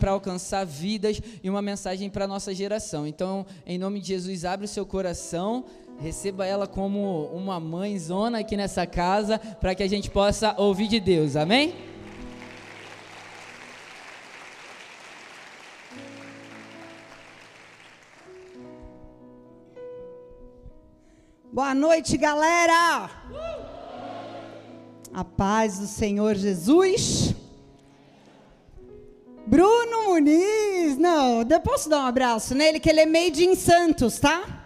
para alcançar vidas e uma mensagem para a nossa geração. Então, em nome de Jesus, abre o seu coração, receba ela como uma mãezona aqui nessa casa, para que a gente possa ouvir de Deus. Amém? Boa noite, galera! A paz do Senhor Jesus. Bruno Muniz, não, eu posso dar um abraço nele, que ele é made in Santos, tá?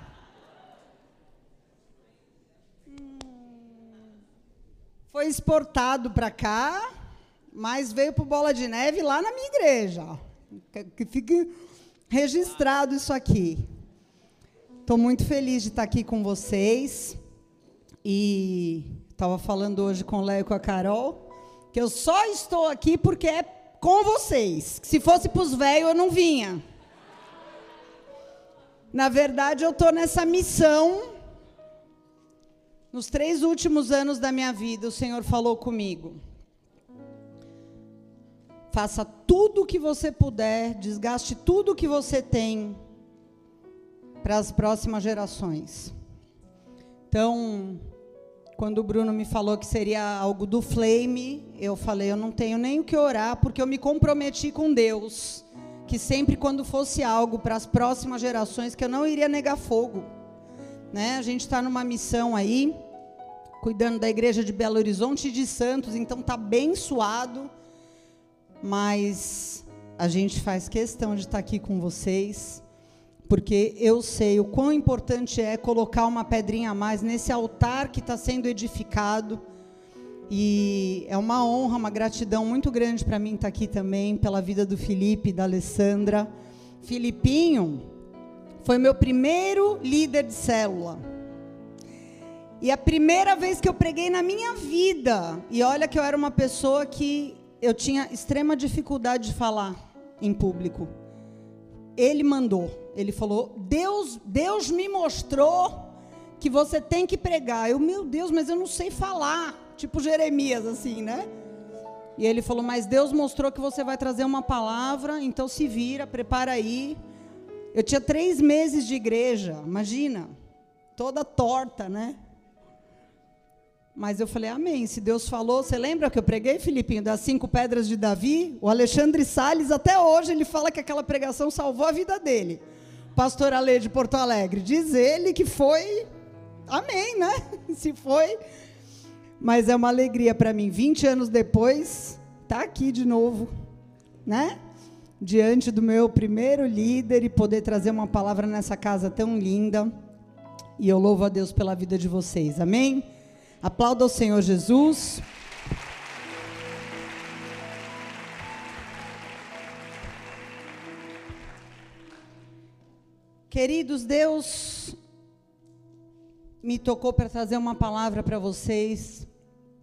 Foi exportado para cá, mas veio para Bola de Neve lá na minha igreja. Que fique registrado isso aqui. Estou muito feliz de estar aqui com vocês. E estava falando hoje com o Léo e com a Carol que eu só estou aqui porque é com vocês. Se fosse para os velhos, eu não vinha. Na verdade, eu estou nessa missão. Nos três últimos anos da minha vida, o Senhor falou comigo. Faça tudo o que você puder, desgaste tudo o que você tem para as próximas gerações. Então, quando o Bruno me falou que seria algo do Flame, eu falei, eu não tenho nem o que orar, porque eu me comprometi com Deus, que sempre quando fosse algo para as próximas gerações, que eu não iria negar fogo. Né? A gente está numa missão aí, cuidando da igreja de Belo Horizonte e de Santos, então está bem suado, mas a gente faz questão de estar tá aqui com vocês porque eu sei o quão importante é colocar uma pedrinha a mais nesse altar que está sendo edificado. E é uma honra, uma gratidão muito grande para mim estar aqui também, pela vida do Felipe da Alessandra. Filipinho foi meu primeiro líder de célula. E a primeira vez que eu preguei na minha vida, e olha que eu era uma pessoa que eu tinha extrema dificuldade de falar em público. Ele mandou. Ele falou: Deus, Deus me mostrou que você tem que pregar. Eu, meu Deus, mas eu não sei falar. Tipo Jeremias, assim, né? E ele falou: Mas Deus mostrou que você vai trazer uma palavra, então se vira, prepara aí. Eu tinha três meses de igreja, imagina, toda torta, né? Mas eu falei, amém. Se Deus falou, você lembra que eu preguei, Filipinho, das cinco pedras de Davi? O Alexandre Salles, até hoje, ele fala que aquela pregação salvou a vida dele pastor Ale de Porto Alegre. Diz ele que foi. Amém, né? Se foi. Mas é uma alegria para mim, 20 anos depois, tá aqui de novo, né? Diante do meu primeiro líder e poder trazer uma palavra nessa casa tão linda. E eu louvo a Deus pela vida de vocês. Amém? Aplauda o Senhor Jesus. Queridos, Deus me tocou para trazer uma palavra para vocês,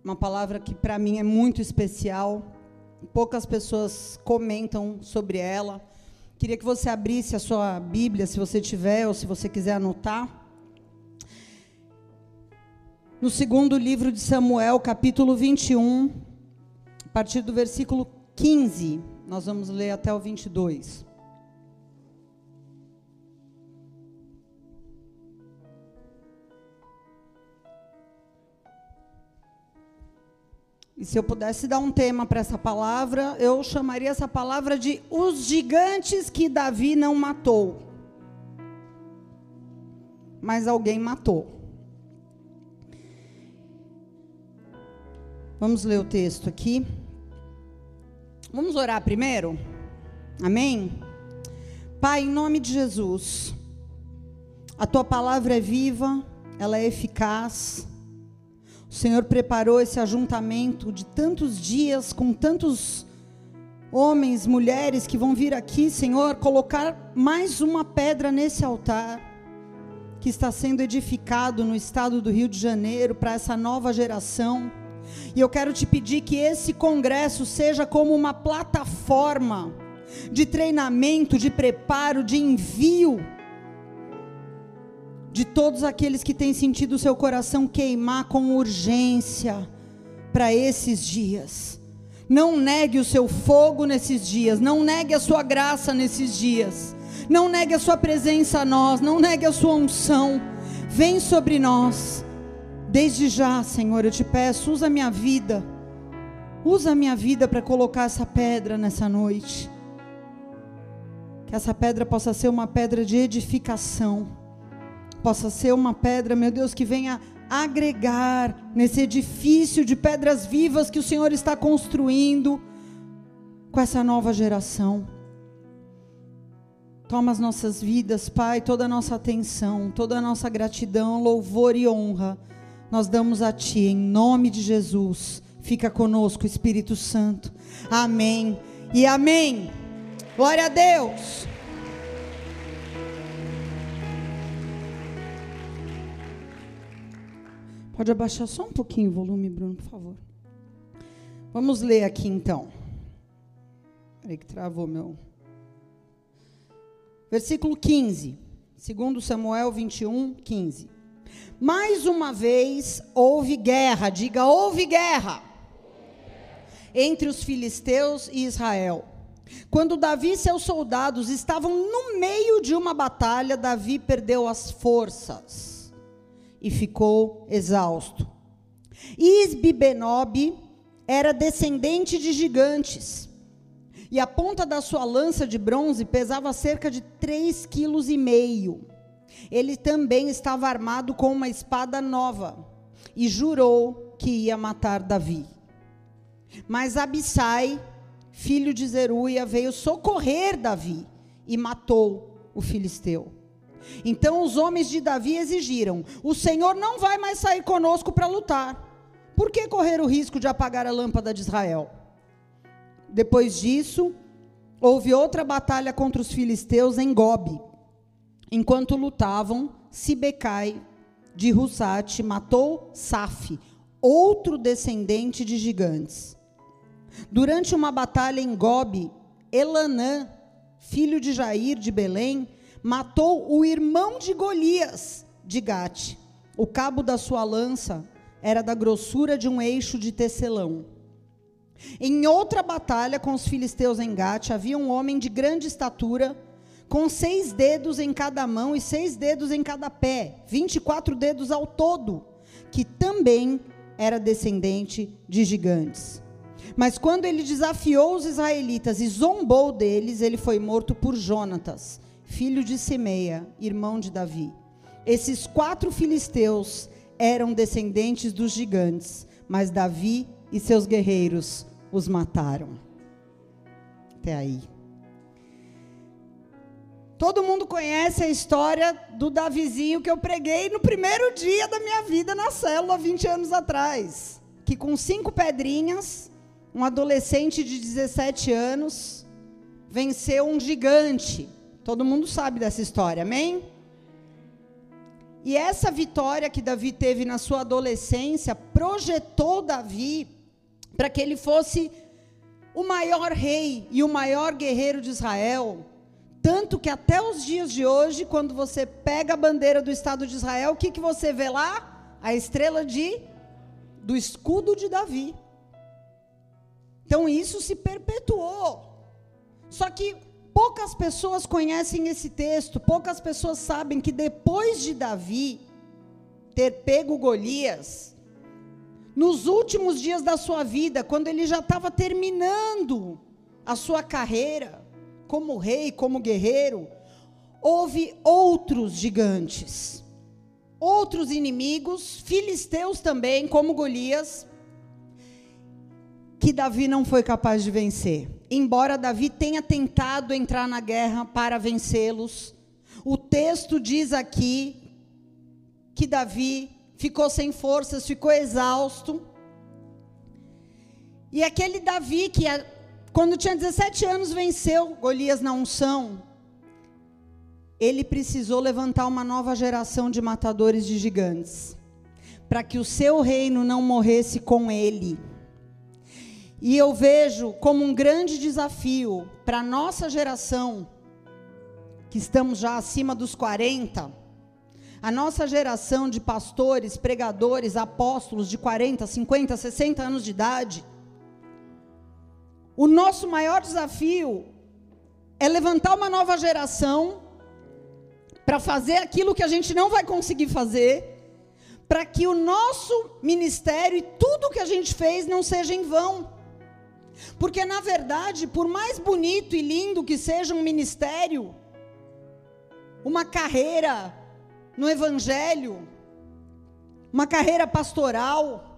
uma palavra que para mim é muito especial. Poucas pessoas comentam sobre ela. Queria que você abrisse a sua Bíblia, se você tiver ou se você quiser anotar. No segundo livro de Samuel, capítulo 21, a partir do versículo 15, nós vamos ler até o 22. E se eu pudesse dar um tema para essa palavra, eu chamaria essa palavra de os gigantes que Davi não matou. Mas alguém matou. Vamos ler o texto aqui. Vamos orar primeiro? Amém? Pai, em nome de Jesus, a tua palavra é viva, ela é eficaz o Senhor preparou esse ajuntamento de tantos dias com tantos homens, mulheres que vão vir aqui, Senhor, colocar mais uma pedra nesse altar que está sendo edificado no estado do Rio de Janeiro para essa nova geração. E eu quero te pedir que esse congresso seja como uma plataforma de treinamento, de preparo, de envio de todos aqueles que têm sentido o seu coração queimar com urgência para esses dias. Não negue o seu fogo nesses dias, não negue a sua graça nesses dias, não negue a sua presença a nós, não negue a sua unção. Vem sobre nós. Desde já, Senhor, eu te peço, usa a minha vida. Usa a minha vida para colocar essa pedra nessa noite. Que essa pedra possa ser uma pedra de edificação. Possa ser uma pedra, meu Deus, que venha agregar nesse edifício de pedras vivas que o Senhor está construindo com essa nova geração. Toma as nossas vidas, Pai, toda a nossa atenção, toda a nossa gratidão, louvor e honra. Nós damos a Ti, em nome de Jesus. Fica conosco, Espírito Santo. Amém e amém. Glória a Deus. Pode abaixar só um pouquinho o volume, Bruno, por favor. Vamos ler aqui então. Peraí que travou meu. Versículo 15. Segundo Samuel 21, 15. Mais uma vez houve guerra, diga houve guerra, entre os filisteus e Israel. Quando Davi e seus soldados estavam no meio de uma batalha, Davi perdeu as forças e ficou exausto. Isbibenob era descendente de gigantes, e a ponta da sua lança de bronze pesava cerca de três quilos meio. Ele também estava armado com uma espada nova, e jurou que ia matar Davi. Mas Abissai, filho de Zeruia, veio socorrer Davi e matou o filisteu. Então os homens de Davi exigiram: O Senhor não vai mais sair conosco para lutar. Por que correr o risco de apagar a lâmpada de Israel? Depois disso, houve outra batalha contra os filisteus em Gobi. Enquanto lutavam, Sibecai de Russate matou Saf, outro descendente de gigantes. Durante uma batalha em Gobi, Elanã, filho de Jair de Belém, matou o irmão de Golias, de Gate. O cabo da sua lança era da grossura de um eixo de tecelão. Em outra batalha com os filisteus em Gate, havia um homem de grande estatura, com seis dedos em cada mão e seis dedos em cada pé, vinte e quatro dedos ao todo, que também era descendente de gigantes. Mas quando ele desafiou os israelitas e zombou deles, ele foi morto por Jonatas, filho de Simeia, irmão de Davi. Esses quatro filisteus eram descendentes dos gigantes, mas Davi e seus guerreiros os mataram. Até aí. Todo mundo conhece a história do Davizinho que eu preguei no primeiro dia da minha vida na célula, 20 anos atrás. Que com cinco pedrinhas, um adolescente de 17 anos venceu um gigante Todo mundo sabe dessa história, amém? E essa vitória que Davi teve na sua adolescência projetou Davi para que ele fosse o maior rei e o maior guerreiro de Israel. Tanto que até os dias de hoje, quando você pega a bandeira do Estado de Israel, o que, que você vê lá? A estrela de do escudo de Davi. Então isso se perpetuou. Só que Poucas pessoas conhecem esse texto, poucas pessoas sabem que depois de Davi ter pego Golias, nos últimos dias da sua vida, quando ele já estava terminando a sua carreira como rei, como guerreiro, houve outros gigantes, outros inimigos, filisteus também, como Golias, que Davi não foi capaz de vencer embora Davi tenha tentado entrar na guerra para vencê-los, o texto diz aqui que Davi ficou sem forças, ficou exausto. E aquele Davi que, quando tinha 17 anos, venceu Golias na unção, ele precisou levantar uma nova geração de matadores de gigantes, para que o seu reino não morresse com ele. E eu vejo como um grande desafio para a nossa geração, que estamos já acima dos 40, a nossa geração de pastores, pregadores, apóstolos de 40, 50, 60 anos de idade, o nosso maior desafio é levantar uma nova geração para fazer aquilo que a gente não vai conseguir fazer, para que o nosso ministério e tudo que a gente fez não seja em vão. Porque, na verdade, por mais bonito e lindo que seja um ministério, uma carreira no Evangelho, uma carreira pastoral,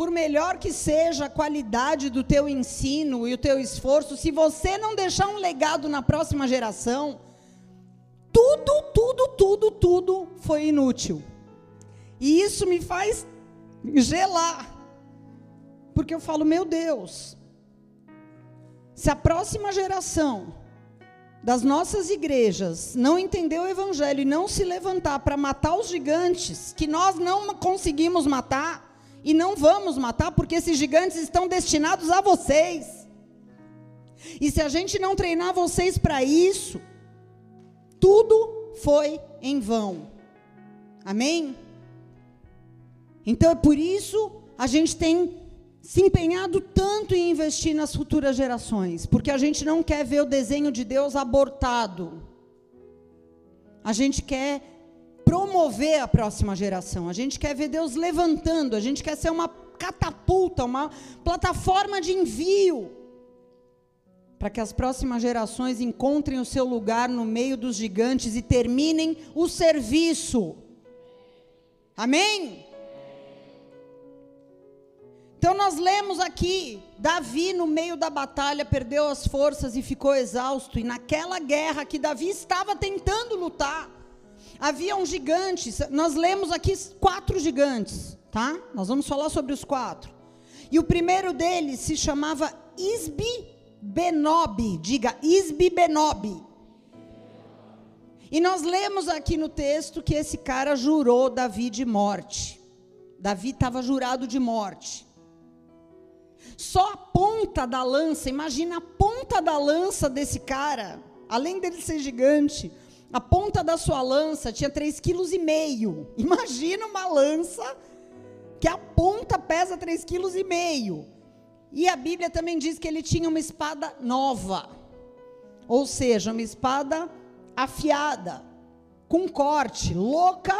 por melhor que seja a qualidade do teu ensino e o teu esforço, se você não deixar um legado na próxima geração, tudo, tudo, tudo, tudo foi inútil. E isso me faz gelar. Porque eu falo, meu Deus, se a próxima geração das nossas igrejas não entender o evangelho e não se levantar para matar os gigantes que nós não conseguimos matar, e não vamos matar, porque esses gigantes estão destinados a vocês. E se a gente não treinar vocês para isso, tudo foi em vão. Amém? Então é por isso a gente tem se empenhado tanto em investir nas futuras gerações, porque a gente não quer ver o desenho de Deus abortado. A gente quer promover a próxima geração. A gente quer ver Deus levantando, a gente quer ser uma catapulta, uma plataforma de envio para que as próximas gerações encontrem o seu lugar no meio dos gigantes e terminem o serviço. Amém? Então nós lemos aqui, Davi no meio da batalha perdeu as forças e ficou exausto, e naquela guerra que Davi estava tentando lutar, Havia um gigante, nós lemos aqui quatro gigantes, tá? Nós vamos falar sobre os quatro. E o primeiro deles se chamava Isbi Benob, diga Isbi Benob. E nós lemos aqui no texto que esse cara jurou Davi de morte. Davi estava jurado de morte. Só a ponta da lança, imagina a ponta da lança desse cara, além dele ser gigante, a ponta da sua lança tinha 3,5 kg. Imagina uma lança que a ponta pesa 3,5 kg. E a Bíblia também diz que ele tinha uma espada nova. Ou seja, uma espada afiada, com corte, louca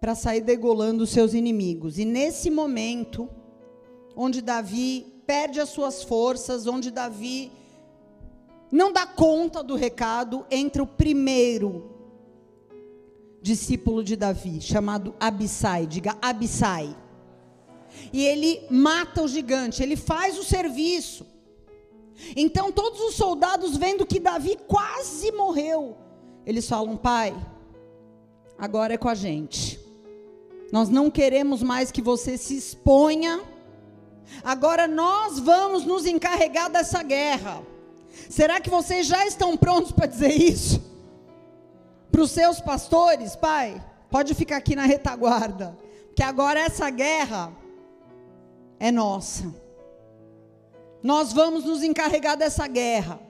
para sair degolando os seus inimigos. E nesse momento, onde Davi perde as suas forças, onde Davi não dá conta do recado, entra o primeiro discípulo de Davi, chamado Abissai, diga Abissai. E ele mata o gigante, ele faz o serviço. Então todos os soldados vendo que Davi quase morreu, eles falam: "Pai, agora é com a gente. Nós não queremos mais que você se exponha. Agora nós vamos nos encarregar dessa guerra." Será que vocês já estão prontos para dizer isso? Para os seus pastores, pai, pode ficar aqui na retaguarda, que agora essa guerra é nossa. Nós vamos nos encarregar dessa guerra.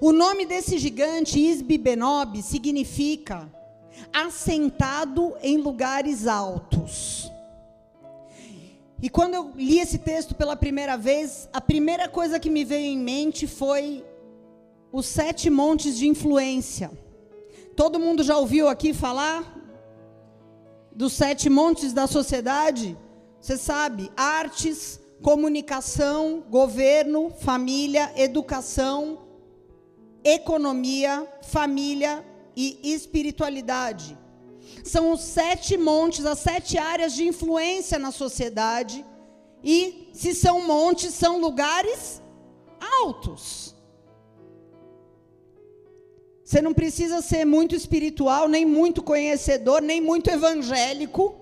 O nome desse gigante, Isbi Benob, significa assentado em lugares altos. E quando eu li esse texto pela primeira vez, a primeira coisa que me veio em mente foi os sete montes de influência. Todo mundo já ouviu aqui falar dos sete montes da sociedade? Você sabe, artes, comunicação, governo, família, educação, economia, família e espiritualidade. São os sete montes, as sete áreas de influência na sociedade. E se são montes, são lugares altos. Você não precisa ser muito espiritual, nem muito conhecedor, nem muito evangélico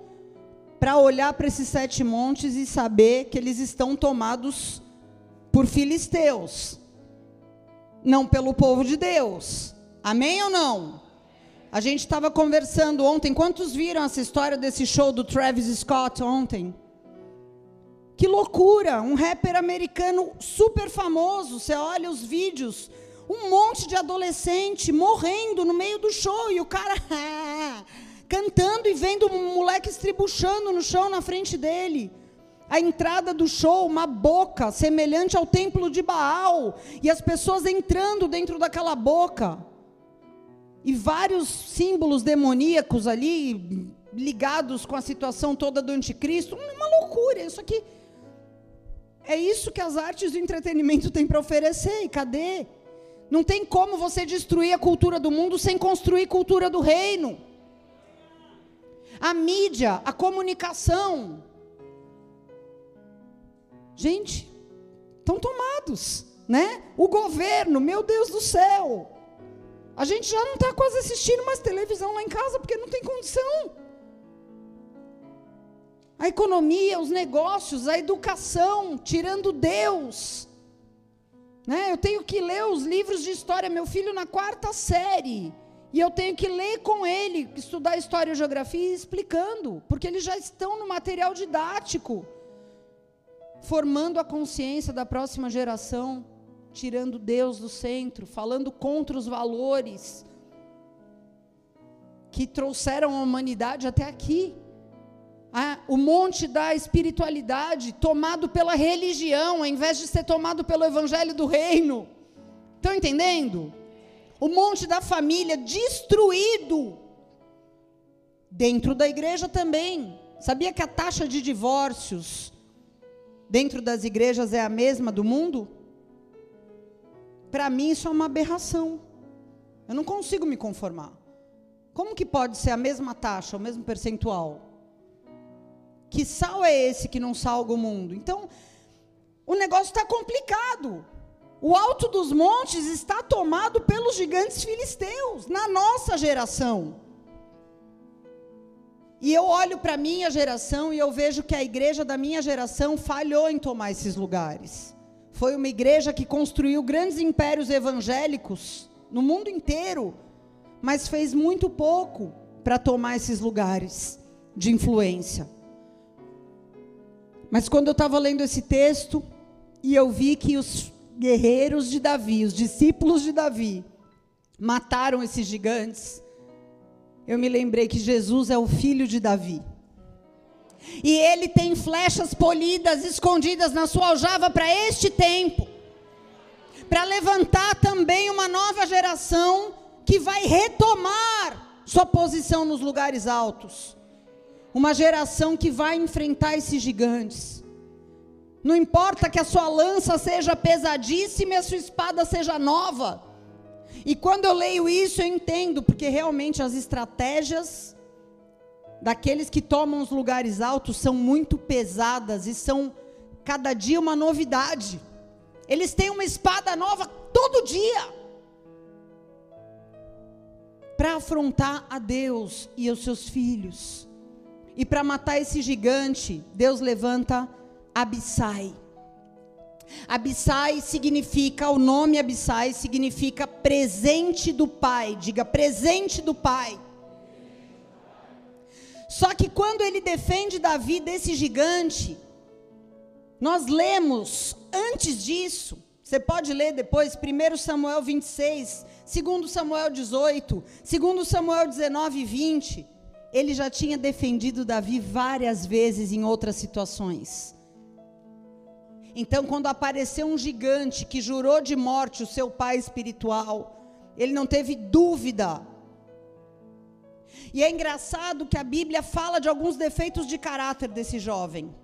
para olhar para esses sete montes e saber que eles estão tomados por filisteus, não pelo povo de Deus. Amém ou não? A gente estava conversando ontem. Quantos viram essa história desse show do Travis Scott ontem? Que loucura! Um rapper americano super famoso. Você olha os vídeos, um monte de adolescente morrendo no meio do show e o cara cantando e vendo um moleque estribuchando no chão na frente dele. A entrada do show, uma boca semelhante ao templo de Baal, e as pessoas entrando dentro daquela boca. E vários símbolos demoníacos ali, ligados com a situação toda do anticristo. Uma loucura, isso aqui. É isso que as artes do entretenimento têm para oferecer, e cadê? Não tem como você destruir a cultura do mundo sem construir cultura do reino. A mídia, a comunicação. Gente, estão tomados, né? O governo, meu Deus do céu. A gente já não está quase assistindo mais televisão lá em casa porque não tem condição. A economia, os negócios, a educação, tirando Deus. Né? Eu tenho que ler os livros de história. Meu filho na quarta série. E eu tenho que ler com ele, estudar história e geografia explicando, porque eles já estão no material didático, formando a consciência da próxima geração, tirando Deus do centro, falando contra os valores que trouxeram a humanidade até aqui. Ah, o monte da espiritualidade tomado pela religião, ao invés de ser tomado pelo evangelho do reino. Estão entendendo? O monte da família destruído. Dentro da igreja também. Sabia que a taxa de divórcios dentro das igrejas é a mesma do mundo? Para mim isso é uma aberração. Eu não consigo me conformar. Como que pode ser a mesma taxa, o mesmo percentual? Que sal é esse que não salga o mundo? Então, o negócio está complicado. O alto dos montes está tomado pelos gigantes filisteus, na nossa geração. E eu olho para a minha geração e eu vejo que a igreja da minha geração falhou em tomar esses lugares. Foi uma igreja que construiu grandes impérios evangélicos no mundo inteiro, mas fez muito pouco para tomar esses lugares de influência. Mas quando eu estava lendo esse texto, e eu vi que os guerreiros de Davi, os discípulos de Davi, mataram esses gigantes, eu me lembrei que Jesus é o filho de Davi. E ele tem flechas polidas escondidas na sua aljava para este tempo para levantar também uma nova geração que vai retomar sua posição nos lugares altos uma geração que vai enfrentar esses gigantes. Não importa que a sua lança seja pesadíssima e a sua espada seja nova. E quando eu leio isso, eu entendo, porque realmente as estratégias daqueles que tomam os lugares altos são muito pesadas e são cada dia uma novidade. Eles têm uma espada nova todo dia para afrontar a Deus e os seus filhos. E para matar esse gigante, Deus levanta Abissai. Abissai significa, o nome Abissai significa presente do Pai. Diga presente do Pai. Só que quando ele defende Davi desse gigante, nós lemos antes disso, você pode ler depois, 1 Samuel 26, 2 Samuel 18, 2 Samuel 19 e 20 ele já tinha defendido Davi várias vezes em outras situações. Então, quando apareceu um gigante que jurou de morte o seu pai espiritual, ele não teve dúvida. E é engraçado que a Bíblia fala de alguns defeitos de caráter desse jovem,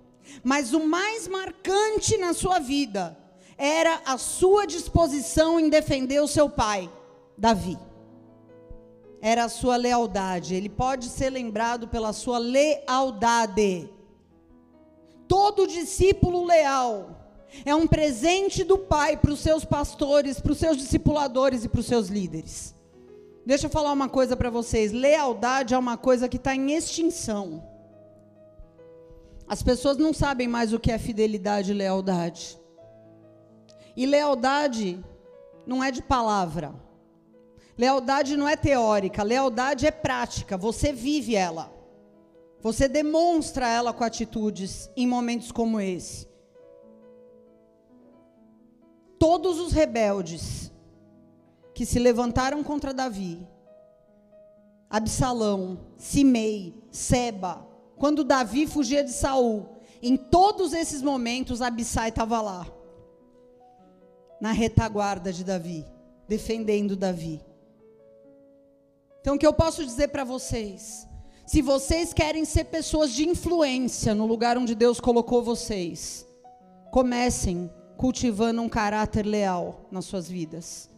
mas o mais marcante na sua vida era a sua disposição em defender o seu pai, Davi era a sua lealdade. Ele pode ser lembrado pela sua lealdade. Todo discípulo leal é um presente do Pai para os seus pastores, para os seus discipuladores e para os seus líderes. Deixa eu falar uma coisa para vocês: lealdade é uma coisa que está em extinção. As pessoas não sabem mais o que é fidelidade e lealdade. E lealdade não é de palavra. Lealdade não é teórica, lealdade é prática, você vive ela. Você demonstra ela com atitudes em momentos como esse. Todos os rebeldes que se levantaram contra Davi, Absalão, Simei, Seba, quando Davi fugia de Saul, Em todos esses momentos, Abissai estava lá, na retaguarda de Davi, defendendo Davi. Então, o que eu posso dizer para vocês? Se vocês querem ser pessoas de influência no lugar onde Deus colocou vocês, comecem cultivando um caráter leal nas suas vidas.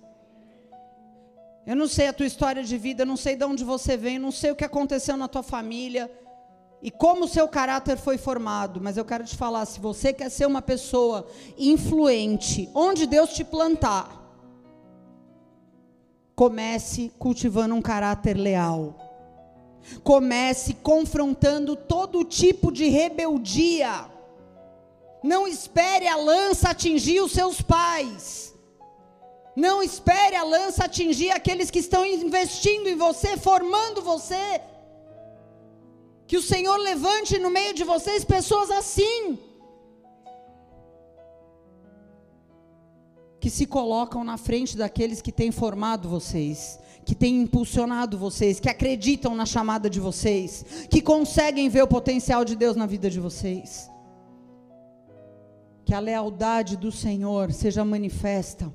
Eu não sei a tua história de vida, não sei de onde você vem, não sei o que aconteceu na tua família e como o seu caráter foi formado, mas eu quero te falar, se você quer ser uma pessoa influente, onde Deus te plantar, comece cultivando um caráter leal. Comece confrontando todo tipo de rebeldia. Não espere a lança atingir os seus pais. Não espere a lança atingir aqueles que estão investindo em você, formando você. Que o Senhor levante no meio de vocês pessoas assim. Que se colocam na frente daqueles que têm formado vocês, que têm impulsionado vocês, que acreditam na chamada de vocês, que conseguem ver o potencial de Deus na vida de vocês. Que a lealdade do Senhor seja manifesta.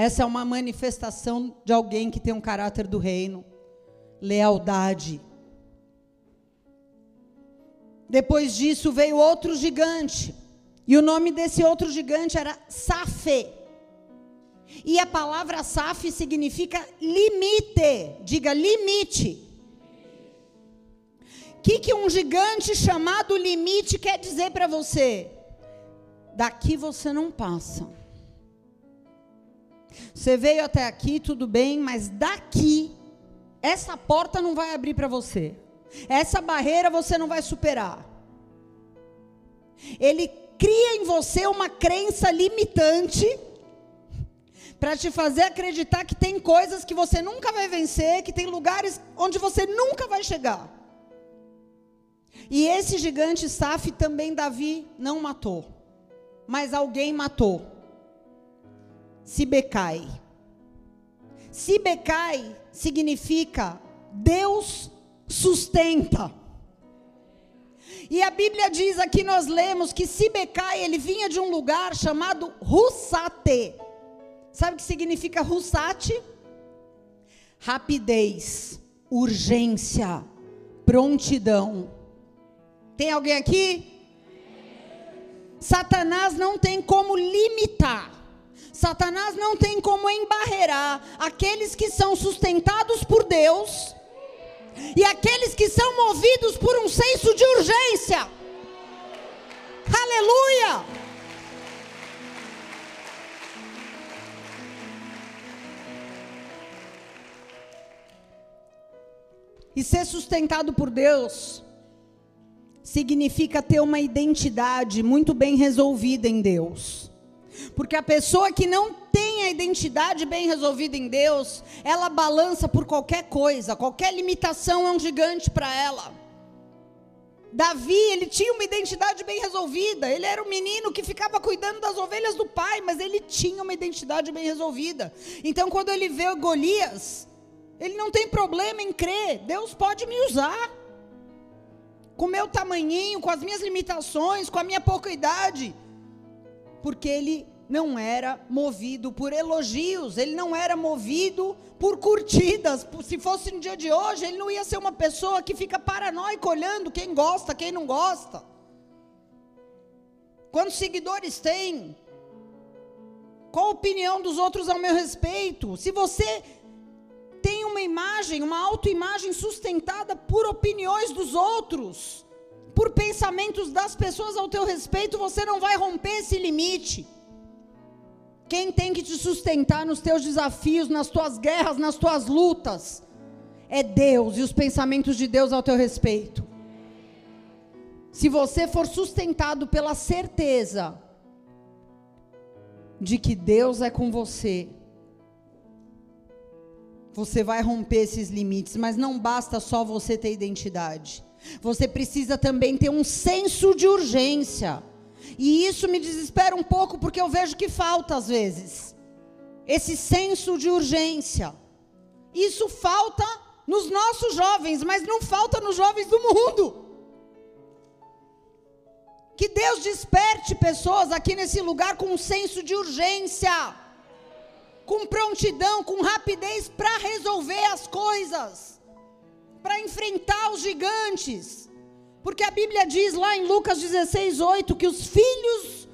Essa é uma manifestação de alguém que tem um caráter do reino. Lealdade. Depois disso veio outro gigante. E o nome desse outro gigante era Safê. E a palavra Saf significa limite. Diga limite. O que, que um gigante chamado limite quer dizer para você? Daqui você não passa. Você veio até aqui, tudo bem, mas daqui, essa porta não vai abrir para você. Essa barreira você não vai superar. Ele cria em você uma crença limitante para te fazer acreditar que tem coisas que você nunca vai vencer, que tem lugares onde você nunca vai chegar. E esse gigante Saf também Davi não matou, mas alguém matou. Sibecai. Sibecai significa Deus sustenta. E a Bíblia diz aqui, nós lemos que Sibecai, ele vinha de um lugar chamado Russate. Sabe o que significa Russate? Rapidez, urgência, prontidão. Tem alguém aqui? Satanás não tem como limitar. Satanás não tem como embarrear aqueles que são sustentados por Deus e aqueles que são movidos por um senso de urgência. Aleluia! E ser sustentado por Deus significa ter uma identidade muito bem resolvida em Deus. Porque a pessoa que não tem a identidade bem resolvida em Deus, ela balança por qualquer coisa, qualquer limitação é um gigante para ela. Davi, ele tinha uma identidade bem resolvida. Ele era um menino que ficava cuidando das ovelhas do pai, mas ele tinha uma identidade bem resolvida. Então, quando ele vê Golias, ele não tem problema em crer. Deus pode me usar. Com meu tamanhinho, com as minhas limitações, com a minha pouca idade porque ele não era movido por elogios, ele não era movido por curtidas. Se fosse no dia de hoje, ele não ia ser uma pessoa que fica paranoico olhando quem gosta, quem não gosta. Quantos seguidores tem? Qual a opinião dos outros ao meu respeito? Se você tem uma imagem, uma autoimagem sustentada por opiniões dos outros, por pensamentos das pessoas ao teu respeito, você não vai romper esse limite. Quem tem que te sustentar nos teus desafios, nas tuas guerras, nas tuas lutas, é Deus e os pensamentos de Deus ao teu respeito. Se você for sustentado pela certeza de que Deus é com você, você vai romper esses limites, mas não basta só você ter identidade. Você precisa também ter um senso de urgência. E isso me desespera um pouco porque eu vejo que falta às vezes. Esse senso de urgência. Isso falta nos nossos jovens, mas não falta nos jovens do mundo. Que Deus desperte pessoas aqui nesse lugar com um senso de urgência, com prontidão, com rapidez para resolver as coisas, para enfrentar os gigantes. Porque a Bíblia diz lá em Lucas 16, 8 que os filhos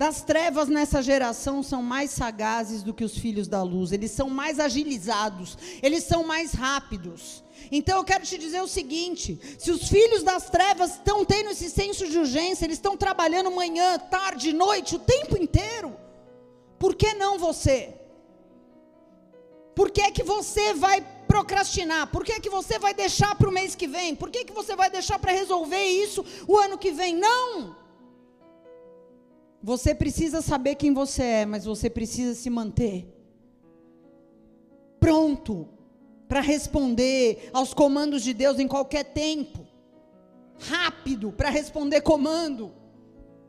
das trevas nessa geração são mais sagazes do que os filhos da luz, eles são mais agilizados, eles são mais rápidos. Então eu quero te dizer o seguinte: se os filhos das trevas estão tendo esse senso de urgência, eles estão trabalhando manhã, tarde, noite, o tempo inteiro, por que não você? Por que é que você vai procrastinar? Por que que você vai deixar para o mês que vem? Por que que você vai deixar para resolver isso o ano que vem? Não! Você precisa saber quem você é, mas você precisa se manter pronto para responder aos comandos de Deus em qualquer tempo. Rápido para responder comando.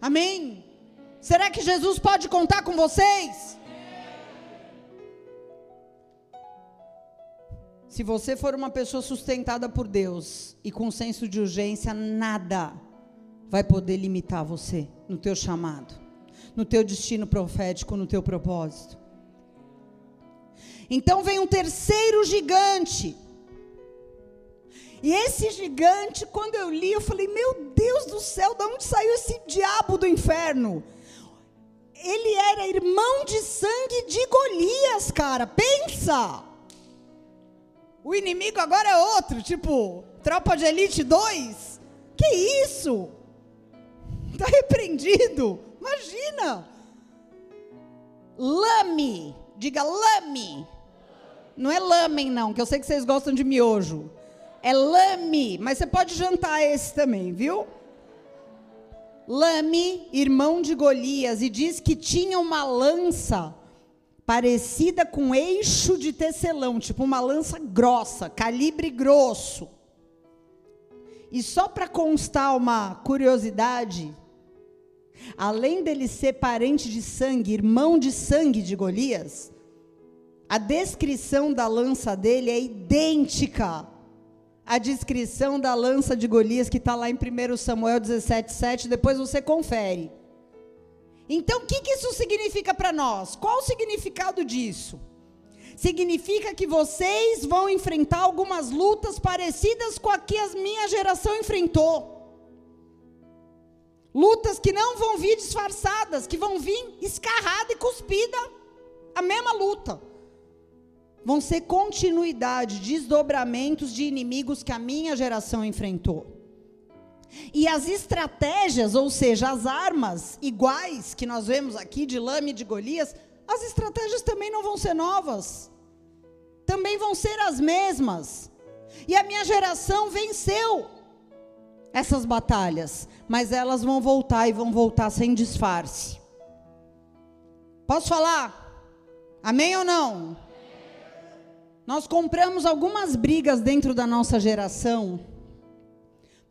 Amém? Será que Jesus pode contar com vocês? Se você for uma pessoa sustentada por Deus e com senso de urgência, nada vai poder limitar você no teu chamado no teu destino profético, no teu propósito. Então vem um terceiro gigante. E esse gigante, quando eu li, eu falei: Meu Deus do céu, de onde saiu esse diabo do inferno? Ele era irmão de sangue de Golias, cara. Pensa! O inimigo agora é outro, tipo, Tropa de Elite 2. Que isso? Está repreendido. Imagina! Lame, diga lame. Não é lamen, não, que eu sei que vocês gostam de miojo. É lame, mas você pode jantar esse também, viu? Lame, irmão de Golias, e diz que tinha uma lança parecida com eixo de tecelão, tipo uma lança grossa, calibre grosso. E só para constar uma curiosidade, além dele ser parente de sangue, irmão de sangue de Golias, a descrição da lança dele é idêntica à descrição da lança de Golias que está lá em 1 Samuel 17, 7. Depois você confere. Então, o que, que isso significa para nós? Qual o significado disso? Significa que vocês vão enfrentar algumas lutas parecidas com a que a minha geração enfrentou. Lutas que não vão vir disfarçadas, que vão vir escarrada e cuspida. A mesma luta. Vão ser continuidade, desdobramentos de inimigos que a minha geração enfrentou. E as estratégias, ou seja, as armas iguais que nós vemos aqui de Lame e de Golias, as estratégias também não vão ser novas. Também vão ser as mesmas. E a minha geração venceu essas batalhas, mas elas vão voltar e vão voltar sem disfarce. Posso falar? Amém ou não? Nós compramos algumas brigas dentro da nossa geração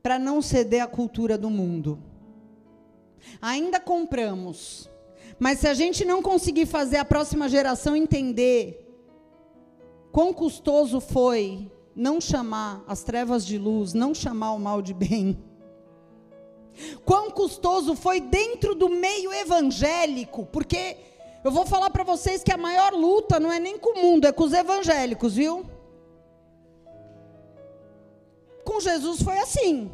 para não ceder à cultura do mundo. Ainda compramos, mas se a gente não conseguir fazer a próxima geração entender quão custoso foi não chamar as trevas de luz, não chamar o mal de bem. Quão custoso foi dentro do meio evangélico, porque eu vou falar para vocês que a maior luta não é nem com o mundo, é com os evangélicos, viu? Jesus foi assim.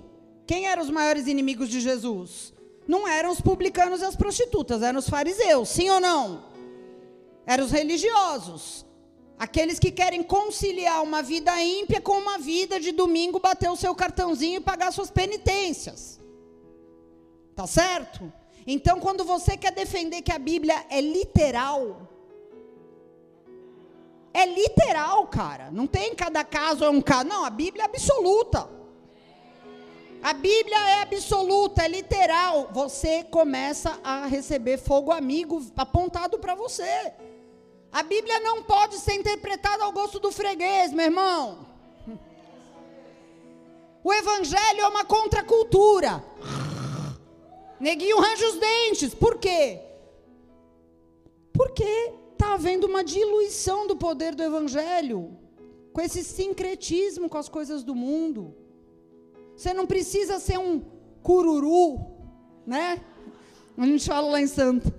Quem eram os maiores inimigos de Jesus? Não eram os publicanos e as prostitutas, eram os fariseus, sim ou não? Eram os religiosos. Aqueles que querem conciliar uma vida ímpia com uma vida de domingo, bater o seu cartãozinho e pagar suas penitências. Tá certo? Então, quando você quer defender que a Bíblia é literal, é literal, cara. Não tem cada caso é um caso. Não, a Bíblia é absoluta. A Bíblia é absoluta, é literal. Você começa a receber fogo amigo apontado para você. A Bíblia não pode ser interpretada ao gosto do freguês, meu irmão. O Evangelho é uma contracultura. Neguinho arranja os dentes. Por quê? Porque está havendo uma diluição do poder do Evangelho, com esse sincretismo com as coisas do mundo. Você não precisa ser um cururu né? A gente fala lá em Santo.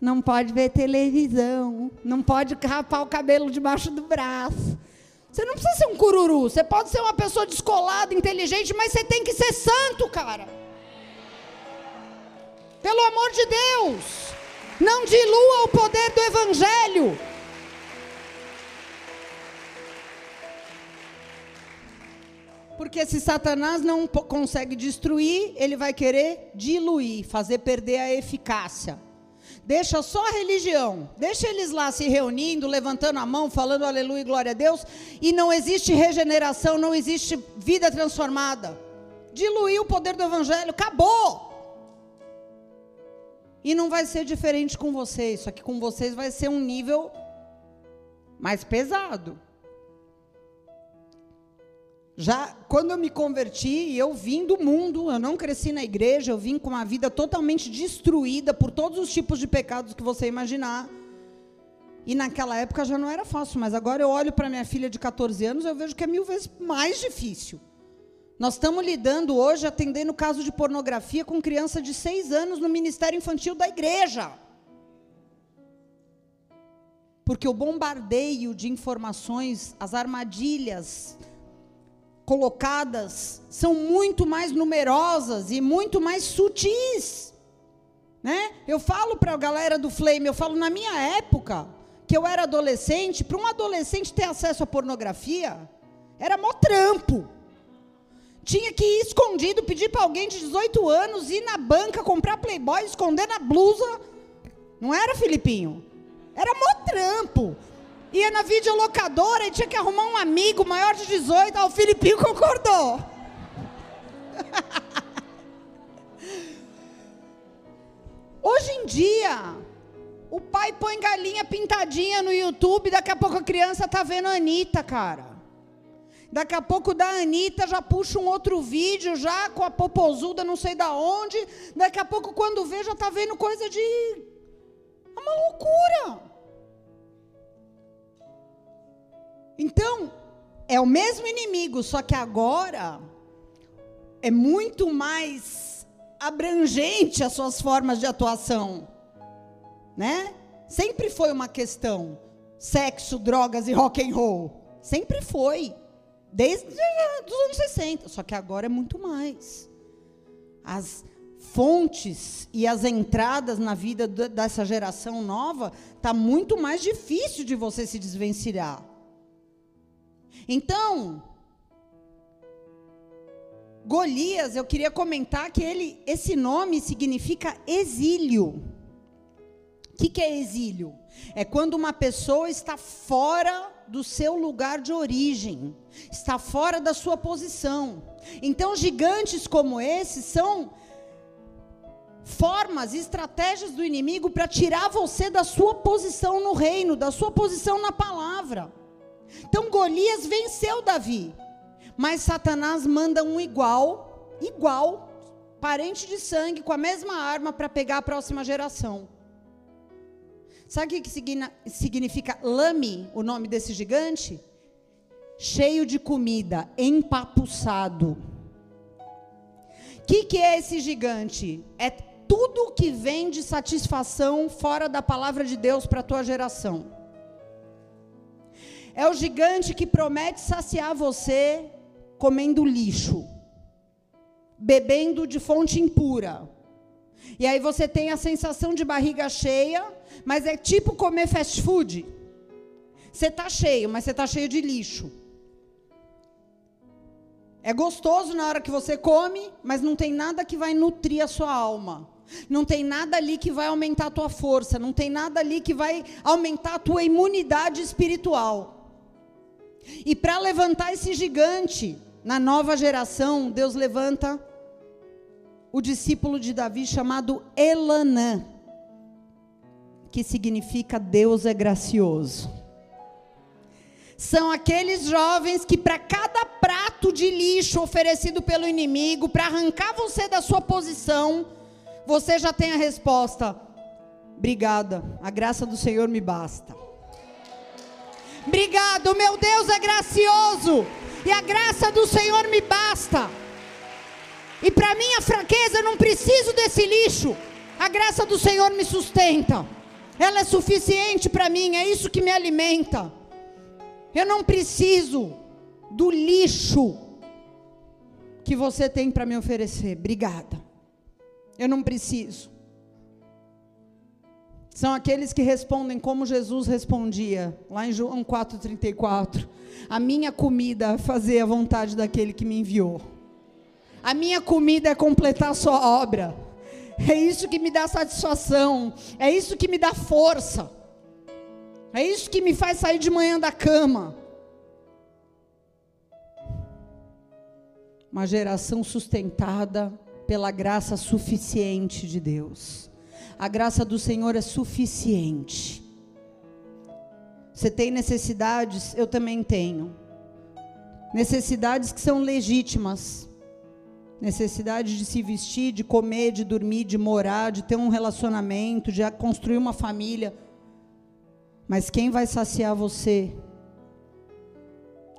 Não pode ver televisão, não pode rapar o cabelo debaixo do braço. Você não precisa ser um cururu, você pode ser uma pessoa descolada, inteligente, mas você tem que ser santo, cara. Pelo amor de Deus, não dilua o poder do evangelho. Porque se Satanás não consegue destruir, ele vai querer diluir, fazer perder a eficácia. Deixa só a religião, deixa eles lá se reunindo, levantando a mão, falando aleluia e glória a Deus, e não existe regeneração, não existe vida transformada. Diluir o poder do evangelho, acabou. E não vai ser diferente com vocês, só que com vocês vai ser um nível mais pesado. Já quando eu me converti, eu vim do mundo, eu não cresci na igreja, eu vim com uma vida totalmente destruída por todos os tipos de pecados que você imaginar. E naquela época já não era fácil, mas agora eu olho para minha filha de 14 anos, eu vejo que é mil vezes mais difícil. Nós estamos lidando hoje, atendendo caso de pornografia com criança de 6 anos no Ministério Infantil da igreja. Porque o bombardeio de informações, as armadilhas, colocadas são muito mais numerosas e muito mais sutis. Né? Eu falo para a galera do Flame, eu falo na minha época, que eu era adolescente, para um adolescente ter acesso à pornografia, era mó trampo. Tinha que ir escondido, pedir para alguém de 18 anos ir na banca comprar Playboy, esconder na blusa. Não era, Filipinho? Era mó trampo ia na videolocadora e tinha que arrumar um amigo maior de 18. Ah, o Filipinho concordou. Hoje em dia, o pai põe galinha pintadinha no YouTube, daqui a pouco a criança tá vendo a Anitta, cara. Daqui a pouco da Anitta já puxa um outro vídeo, já com a popozuda não sei da onde. Daqui a pouco, quando vê, já tá vendo coisa de. É uma loucura. Então, é o mesmo inimigo, só que agora é muito mais abrangente as suas formas de atuação, né? Sempre foi uma questão sexo, drogas e rock and roll, sempre foi, desde os anos 60, só que agora é muito mais. As fontes e as entradas na vida dessa geração nova tá muito mais difícil de você se desvencilhar. Então, Golias, eu queria comentar que ele, esse nome significa exílio. O que, que é exílio? É quando uma pessoa está fora do seu lugar de origem, está fora da sua posição. Então, gigantes como esses são formas estratégias do inimigo para tirar você da sua posição no reino, da sua posição na palavra. Então Golias venceu Davi. Mas Satanás manda um igual, igual, parente de sangue, com a mesma arma para pegar a próxima geração. Sabe o que significa lame, o nome desse gigante? Cheio de comida, empapuçado. O que, que é esse gigante? É tudo que vem de satisfação fora da palavra de Deus para a tua geração. É o gigante que promete saciar você comendo lixo, bebendo de fonte impura. E aí você tem a sensação de barriga cheia, mas é tipo comer fast food. Você está cheio, mas você está cheio de lixo. É gostoso na hora que você come, mas não tem nada que vai nutrir a sua alma. Não tem nada ali que vai aumentar a tua força, não tem nada ali que vai aumentar a tua imunidade espiritual. E para levantar esse gigante na nova geração, Deus levanta o discípulo de Davi chamado Elanã, que significa Deus é gracioso. São aqueles jovens que, para cada prato de lixo oferecido pelo inimigo, para arrancar você da sua posição, você já tem a resposta: obrigada, a graça do Senhor me basta. Obrigado, meu Deus é gracioso e a graça do Senhor me basta. E para minha fraqueza, não preciso desse lixo. A graça do Senhor me sustenta. Ela é suficiente para mim, é isso que me alimenta. Eu não preciso do lixo que você tem para me oferecer. Obrigada. Eu não preciso. São aqueles que respondem como Jesus respondia, lá em João 4,34. A minha comida é fazer a vontade daquele que me enviou. A minha comida é completar a sua obra. É isso que me dá satisfação. É isso que me dá força. É isso que me faz sair de manhã da cama. Uma geração sustentada pela graça suficiente de Deus. A graça do Senhor é suficiente. Você tem necessidades? Eu também tenho. Necessidades que são legítimas. Necessidade de se vestir, de comer, de dormir, de morar, de ter um relacionamento, de construir uma família. Mas quem vai saciar você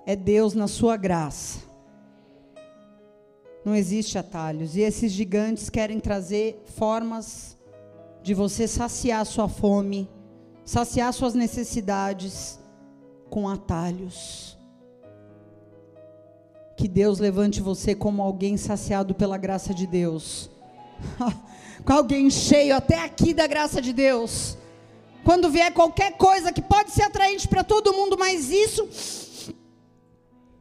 é Deus na sua graça. Não existe atalhos. E esses gigantes querem trazer formas de você saciar sua fome, saciar suas necessidades com atalhos. Que Deus levante você como alguém saciado pela graça de Deus. com alguém cheio até aqui da graça de Deus. Quando vier qualquer coisa que pode ser atraente para todo mundo, mas isso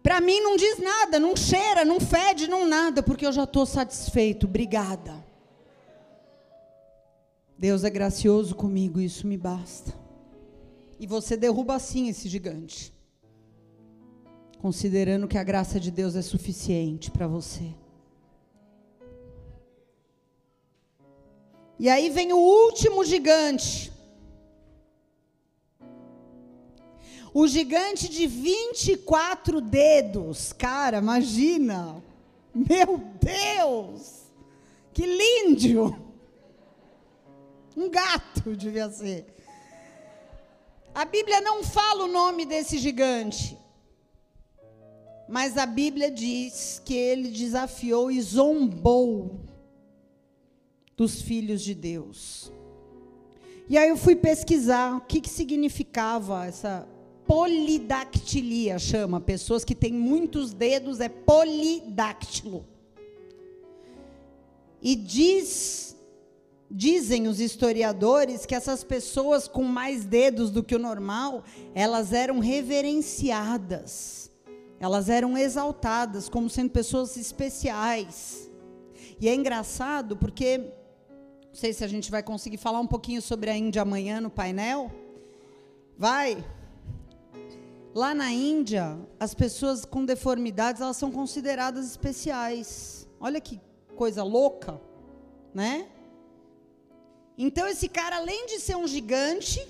para mim não diz nada, não cheira, não fede, não nada, porque eu já estou satisfeito. Obrigada. Deus é gracioso comigo, isso me basta. E você derruba assim esse gigante, considerando que a graça de Deus é suficiente para você. E aí vem o último gigante. O gigante de 24 dedos. Cara, imagina. Meu Deus! Que lindo! Um gato devia ser. A Bíblia não fala o nome desse gigante. Mas a Bíblia diz que ele desafiou e zombou dos filhos de Deus. E aí eu fui pesquisar o que, que significava essa polidactilia, chama. Pessoas que têm muitos dedos é polidáctilo. E diz Dizem os historiadores que essas pessoas com mais dedos do que o normal, elas eram reverenciadas. Elas eram exaltadas como sendo pessoas especiais. E é engraçado porque não sei se a gente vai conseguir falar um pouquinho sobre a Índia amanhã no painel. Vai. Lá na Índia, as pessoas com deformidades, elas são consideradas especiais. Olha que coisa louca, né? Então esse cara, além de ser um gigante,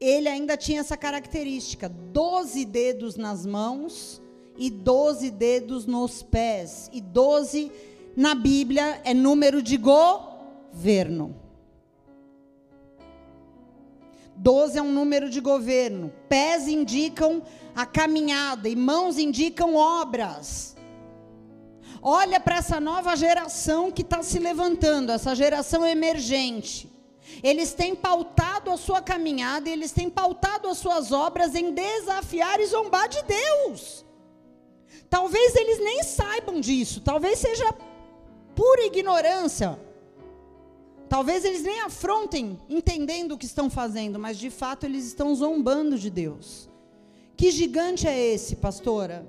ele ainda tinha essa característica: 12 dedos nas mãos e 12 dedos nos pés. E 12 na Bíblia é número de governo. 12 é um número de governo. Pés indicam a caminhada e mãos indicam obras. Olha para essa nova geração que está se levantando, essa geração emergente. Eles têm pautado a sua caminhada, eles têm pautado as suas obras em desafiar e zombar de Deus. Talvez eles nem saibam disso, talvez seja pura ignorância. Talvez eles nem afrontem entendendo o que estão fazendo, mas de fato eles estão zombando de Deus. Que gigante é esse, pastora?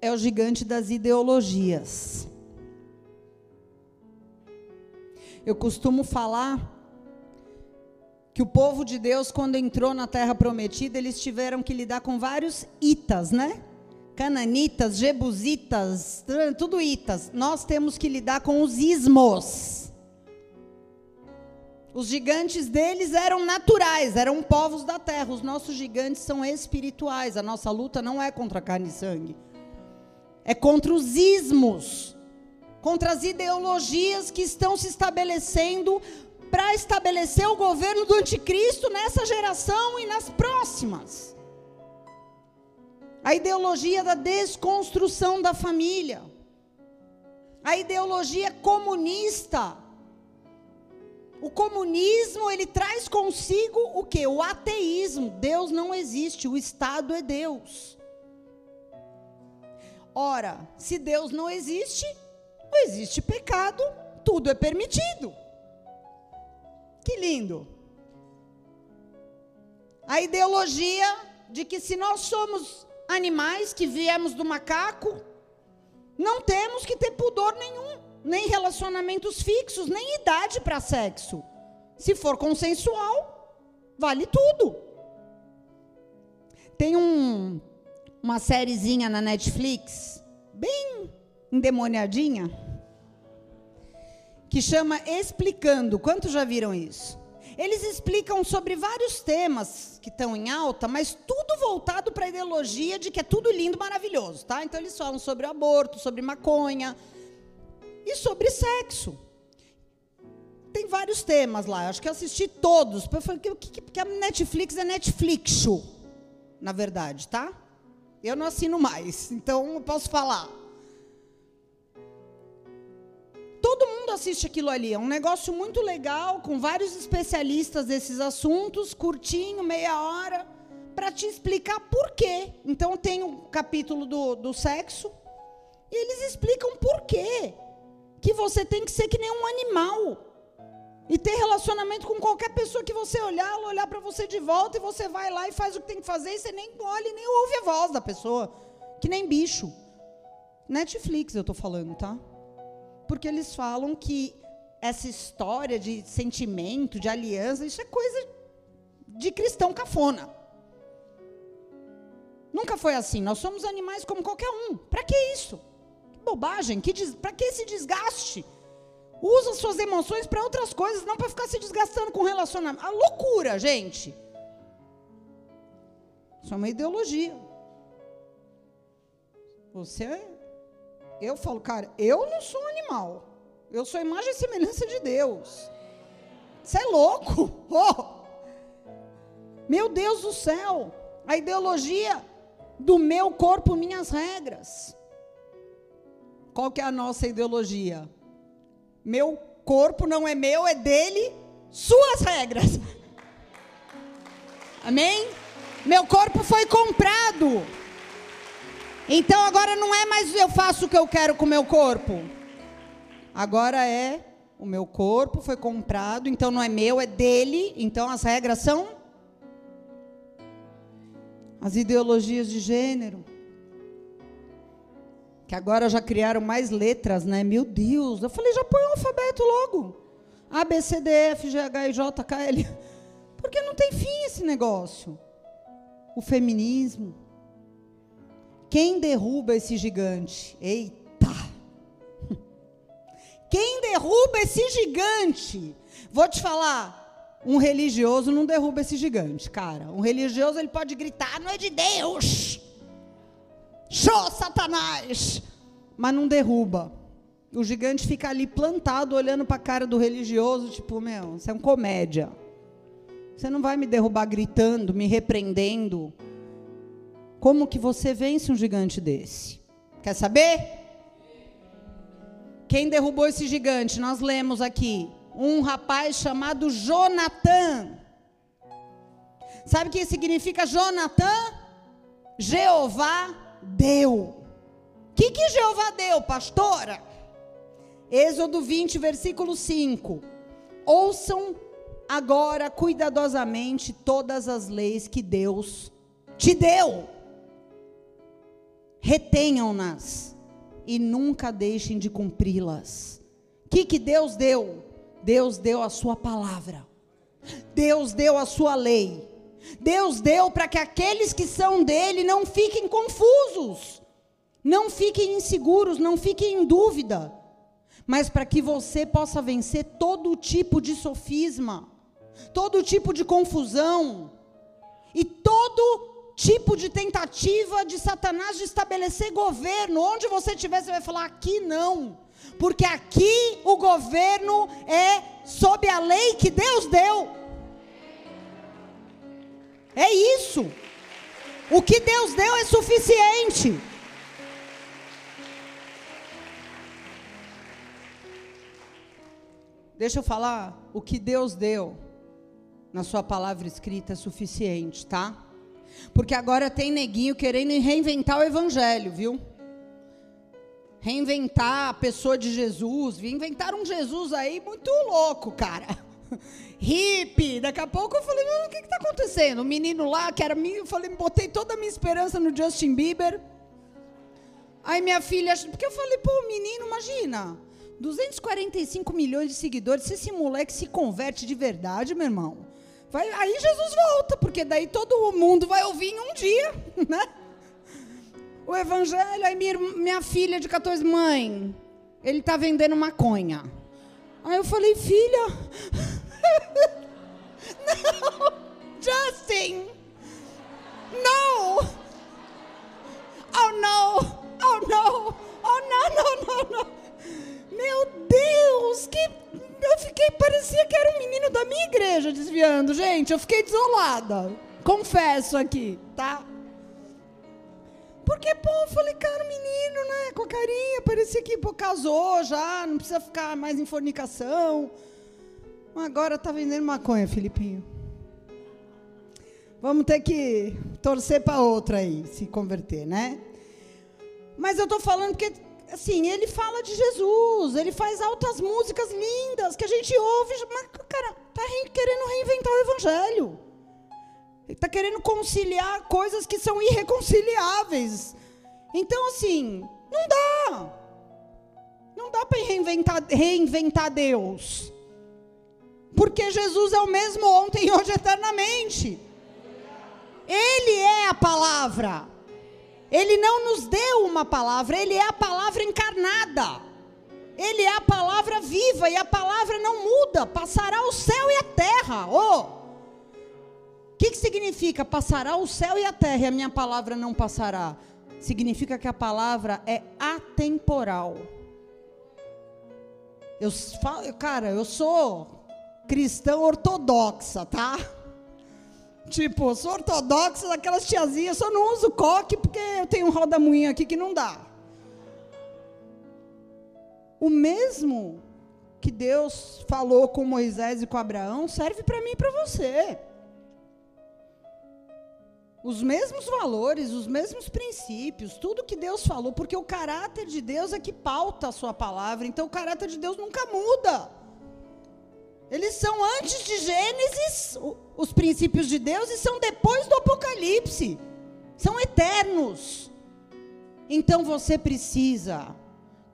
É o gigante das ideologias. Eu costumo falar que o povo de Deus, quando entrou na terra prometida, eles tiveram que lidar com vários itas, né? Cananitas, jebusitas, tudo itas. Nós temos que lidar com os ismos. Os gigantes deles eram naturais, eram povos da terra. Os nossos gigantes são espirituais. A nossa luta não é contra carne e sangue é contra os ismos, contra as ideologias que estão se estabelecendo para estabelecer o governo do anticristo nessa geração e nas próximas. A ideologia da desconstrução da família. A ideologia comunista. O comunismo, ele traz consigo o que? O ateísmo. Deus não existe, o Estado é Deus. Ora, se Deus não existe, não existe pecado, tudo é permitido. Que lindo. A ideologia de que se nós somos animais que viemos do macaco, não temos que ter pudor nenhum, nem relacionamentos fixos, nem idade para sexo. Se for consensual, vale tudo. Tem um, uma sériezinha na Netflix, bem endemoniadinha, que chama Explicando. Quantos já viram isso? Eles explicam sobre vários temas que estão em alta, mas tudo voltado para a ideologia de que é tudo lindo, maravilhoso, tá? Então eles falam sobre aborto, sobre maconha e sobre sexo. Tem vários temas lá, acho que eu assisti todos, porque a Netflix é Netflix, na verdade, tá? Eu não assino mais, então eu posso falar. Todo mundo assiste aquilo ali. É um negócio muito legal, com vários especialistas desses assuntos, curtinho, meia hora, para te explicar por quê. Então tem o um capítulo do, do sexo, e eles explicam por quê. Que você tem que ser que nem um animal. E ter relacionamento com qualquer pessoa que você olhar, ela olhar para você de volta e você vai lá e faz o que tem que fazer e você nem olha nem ouve a voz da pessoa. Que nem bicho. Netflix eu estou falando, tá? porque eles falam que essa história de sentimento, de aliança, isso é coisa de cristão cafona. Nunca foi assim. Nós somos animais como qualquer um. Para que isso? Que bobagem. Que des... Para que esse desgaste? Usa suas emoções para outras coisas, não para ficar se desgastando com relacionamento. A loucura, gente. Isso é uma ideologia. Você eu falo, cara, eu não sou animal. Eu sou imagem e semelhança de Deus. Você é louco? Oh! Meu Deus do céu! A ideologia do meu corpo, minhas regras. Qual que é a nossa ideologia? Meu corpo não é meu, é dele, suas regras. Amém? Meu corpo foi comprado. Então agora não é mais eu faço o que eu quero com o meu corpo. Agora é o meu corpo foi comprado, então não é meu, é dele. Então as regras são as ideologias de gênero. Que agora já criaram mais letras, né? Meu Deus, eu falei, já põe o alfabeto logo. A, B, C, D, F, G, H, I, J, K, L. Porque não tem fim esse negócio. O feminismo. Quem derruba esse gigante? Eita! Quem derruba esse gigante? Vou te falar, um religioso não derruba esse gigante, cara. Um religioso ele pode gritar, não é de Deus. Show, Satanás! Mas não derruba. O gigante fica ali plantado, olhando para a cara do religioso, tipo, meu, você é um comédia. Você não vai me derrubar gritando, me repreendendo. Como que você vence um gigante desse? Quer saber? Quem derrubou esse gigante? Nós lemos aqui. Um rapaz chamado Jonatã. Sabe o que significa Jonatã? Jeová deu. O que, que Jeová deu, pastora? Êxodo 20, versículo 5. Ouçam agora cuidadosamente todas as leis que Deus te deu retenham-nas e nunca deixem de cumpri-las. O que, que Deus deu? Deus deu a sua palavra. Deus deu a sua lei. Deus deu para que aqueles que são dele não fiquem confusos, não fiquem inseguros, não fiquem em dúvida, mas para que você possa vencer todo tipo de sofisma, todo tipo de confusão e todo tipo de tentativa de Satanás de estabelecer governo. Onde você estiver, você vai falar: aqui não. Porque aqui o governo é sob a lei que Deus deu. É isso. O que Deus deu é suficiente. deixa eu falar, o que Deus deu na sua palavra escrita é suficiente, tá? Porque agora tem neguinho querendo reinventar o evangelho, viu? Reinventar a pessoa de Jesus, inventar um Jesus aí muito louco, cara. Hippie, daqui a pouco eu falei, o que está acontecendo? O menino lá, que era mim, eu falei, botei toda a minha esperança no Justin Bieber. Aí minha filha, porque eu falei, pô, menino, imagina, 245 milhões de seguidores, se esse moleque se converte de verdade, meu irmão, vai, aí Jesus volta, porque daí todo mundo vai ouvir em um dia, né? O evangelho, aí minha, minha filha de 14, mãe, ele está vendendo maconha. Aí eu falei, filha, não, Justin, no, oh no. Oh, não! Oh, não, não, não, não! Meu Deus! Que. Eu fiquei. Parecia que era um menino da minha igreja desviando, gente. Eu fiquei desolada. Confesso aqui, tá? Porque, pô, eu falei, cara, menino, né? Com a carinha, parecia que pô, casou já, não precisa ficar mais em fornicação. Agora tá vendendo maconha, Filipinho. Vamos ter que torcer para outra aí, se converter, né? Mas eu estou falando porque, assim, ele fala de Jesus, ele faz altas músicas lindas que a gente ouve, mas, cara, está querendo reinventar o Evangelho. Ele está querendo conciliar coisas que são irreconciliáveis. Então, assim, não dá. Não dá para reinventar, reinventar Deus. Porque Jesus é o mesmo ontem, hoje, eternamente. Ele é a palavra. Ele não nos deu uma palavra, ele é a palavra encarnada. Ele é a palavra viva e a palavra não muda, passará o céu e a terra. Oh! O que, que significa passará o céu e a terra e a minha palavra não passará? Significa que a palavra é atemporal. Eu falo, cara, eu sou cristã ortodoxa, tá? Tipo, sou ortodoxa daquelas tiazinhas, só não uso coque porque eu tenho um roda-moinho aqui que não dá. O mesmo que Deus falou com Moisés e com Abraão serve para mim e para você. Os mesmos valores, os mesmos princípios, tudo que Deus falou, porque o caráter de Deus é que pauta a sua palavra, então o caráter de Deus nunca muda. Eles são antes de Gênesis, os princípios de Deus, e são depois do Apocalipse. São eternos. Então você precisa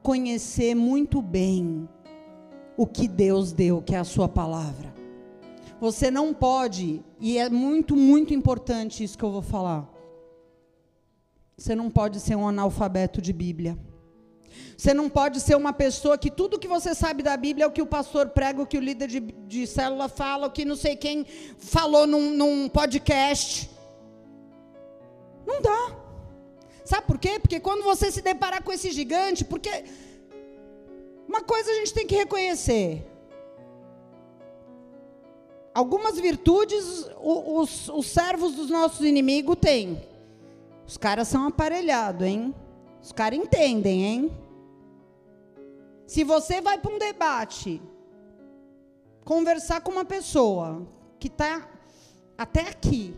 conhecer muito bem o que Deus deu, que é a sua palavra. Você não pode, e é muito, muito importante isso que eu vou falar. Você não pode ser um analfabeto de Bíblia. Você não pode ser uma pessoa que tudo que você sabe da Bíblia é o que o pastor prega, o que o líder de, de célula fala, o que não sei quem falou num, num podcast. Não dá. Sabe por quê? Porque quando você se deparar com esse gigante, porque uma coisa a gente tem que reconhecer. Algumas virtudes os, os servos dos nossos inimigos têm. Os caras são aparelhados, hein? Os caras entendem, hein? Se você vai para um debate, conversar com uma pessoa que está até aqui,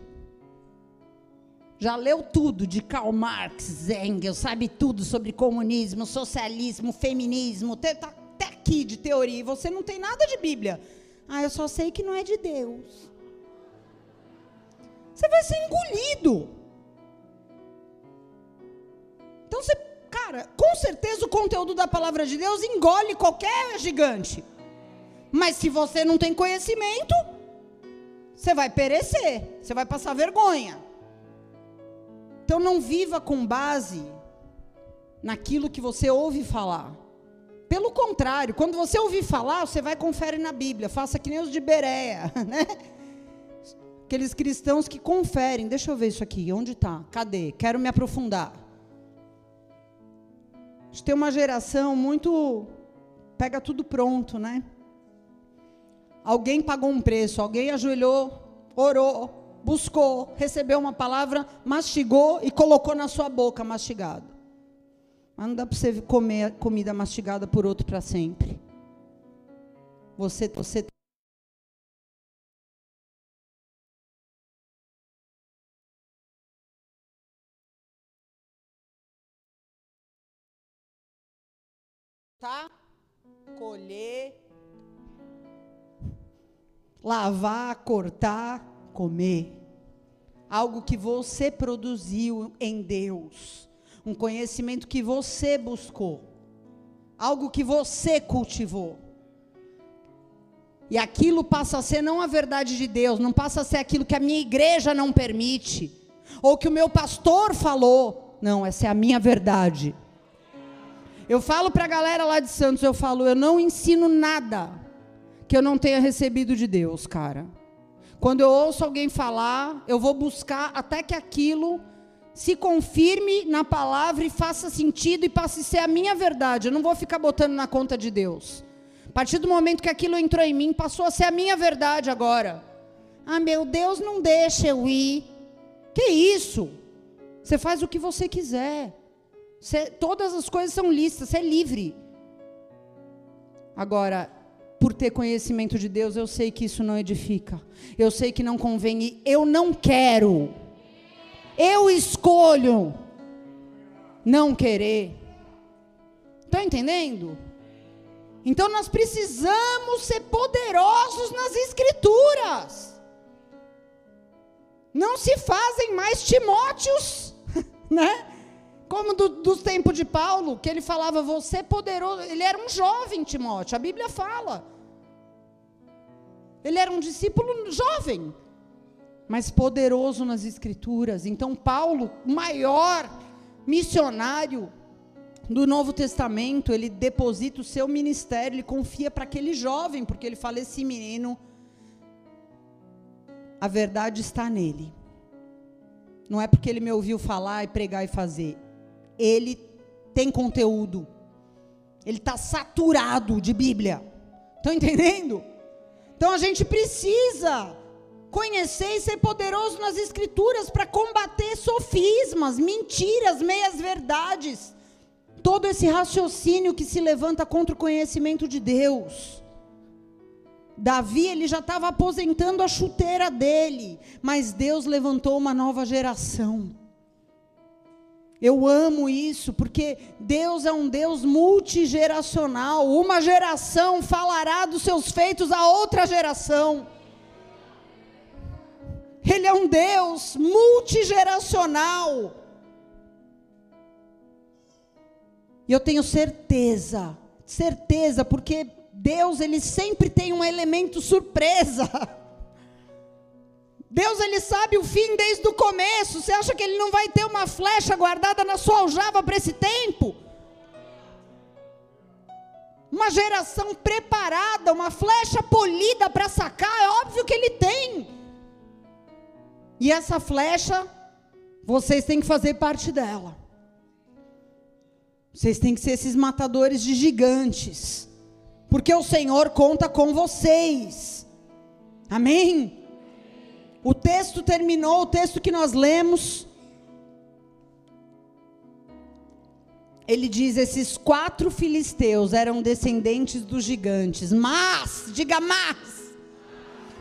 já leu tudo de Karl Marx, Engels, sabe tudo sobre comunismo, socialismo, feminismo, está até aqui de teoria, e você não tem nada de Bíblia. Ah, eu só sei que não é de Deus. Você vai ser engolido. Então você, cara, com certeza o conteúdo da palavra de Deus engole qualquer gigante. Mas se você não tem conhecimento, você vai perecer, você vai passar vergonha. Então não viva com base naquilo que você ouve falar. Pelo contrário, quando você ouvir falar, você vai confere na Bíblia. Faça que nem os de Bereia, né? Aqueles cristãos que conferem. Deixa eu ver isso aqui. Onde está? Cadê? Quero me aprofundar gente tem uma geração muito. pega tudo pronto, né? Alguém pagou um preço, alguém ajoelhou, orou, buscou, recebeu uma palavra, mastigou e colocou na sua boca mastigado. Mas não dá para você comer comida mastigada por outro para sempre. Você, você tá? Colher, lavar, cortar, comer. Algo que você produziu em Deus, um conhecimento que você buscou, algo que você cultivou. E aquilo passa a ser não a verdade de Deus, não passa a ser aquilo que a minha igreja não permite, ou que o meu pastor falou. Não, essa é a minha verdade. Eu falo para a galera lá de Santos, eu falo, eu não ensino nada que eu não tenha recebido de Deus, cara. Quando eu ouço alguém falar, eu vou buscar até que aquilo se confirme na palavra e faça sentido e passe a ser a minha verdade. Eu não vou ficar botando na conta de Deus. A partir do momento que aquilo entrou em mim, passou a ser a minha verdade agora. Ah, meu Deus, não deixa eu ir. Que isso? Você faz o que você quiser. Todas as coisas são listas, você é livre. Agora, por ter conhecimento de Deus, eu sei que isso não edifica. Eu sei que não convém e eu não quero. Eu escolho não querer. Estão entendendo? Então nós precisamos ser poderosos nas escrituras. Não se fazem mais Timóteos, né? Como do, dos tempos de Paulo, que ele falava, você é poderoso. Ele era um jovem, Timóteo, a Bíblia fala. Ele era um discípulo jovem, mas poderoso nas Escrituras. Então, Paulo, o maior missionário do Novo Testamento, ele deposita o seu ministério, ele confia para aquele jovem, porque ele fala: esse menino, a verdade está nele. Não é porque ele me ouviu falar e pregar e fazer ele tem conteúdo. Ele está saturado de Bíblia. Estão entendendo? Então a gente precisa conhecer e ser poderoso nas Escrituras para combater sofismas, mentiras, meias verdades. Todo esse raciocínio que se levanta contra o conhecimento de Deus. Davi, ele já estava aposentando a chuteira dele, mas Deus levantou uma nova geração. Eu amo isso, porque Deus é um Deus multigeracional. Uma geração falará dos seus feitos a outra geração. Ele é um Deus multigeracional. E eu tenho certeza, certeza, porque Deus ele sempre tem um elemento surpresa. Deus ele sabe o fim desde o começo. Você acha que ele não vai ter uma flecha guardada na sua aljava para esse tempo? Uma geração preparada, uma flecha polida para sacar, é óbvio que ele tem. E essa flecha, vocês têm que fazer parte dela. Vocês têm que ser esses matadores de gigantes. Porque o Senhor conta com vocês. Amém? O texto terminou, o texto que nós lemos. Ele diz: esses quatro filisteus eram descendentes dos gigantes, mas, diga mas,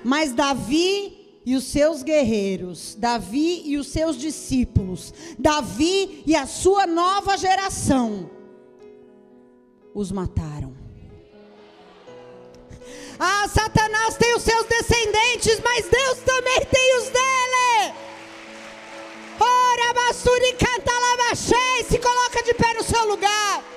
mas Davi e os seus guerreiros, Davi e os seus discípulos, Davi e a sua nova geração, os mataram. Ah, Satanás tem os seus descendentes, mas Deus também tem os dele. Ora, basura e canta, lava se coloca de pé no seu lugar.